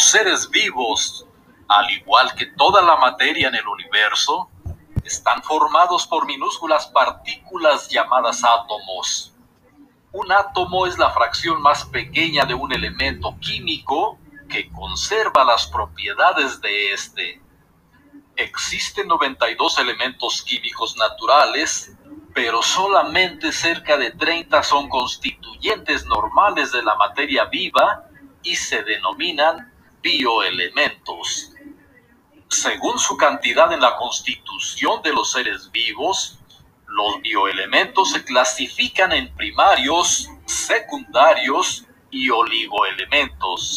seres vivos, al igual que toda la materia en el universo, están formados por minúsculas partículas llamadas átomos. Un átomo es la fracción más pequeña de un elemento químico que conserva las propiedades de éste. Existen 92 elementos químicos naturales, pero solamente cerca de 30 son constituyentes normales de la materia viva y se denominan bioelementos. Según su cantidad en la constitución de los seres vivos, los bioelementos se clasifican en primarios, secundarios y oligoelementos.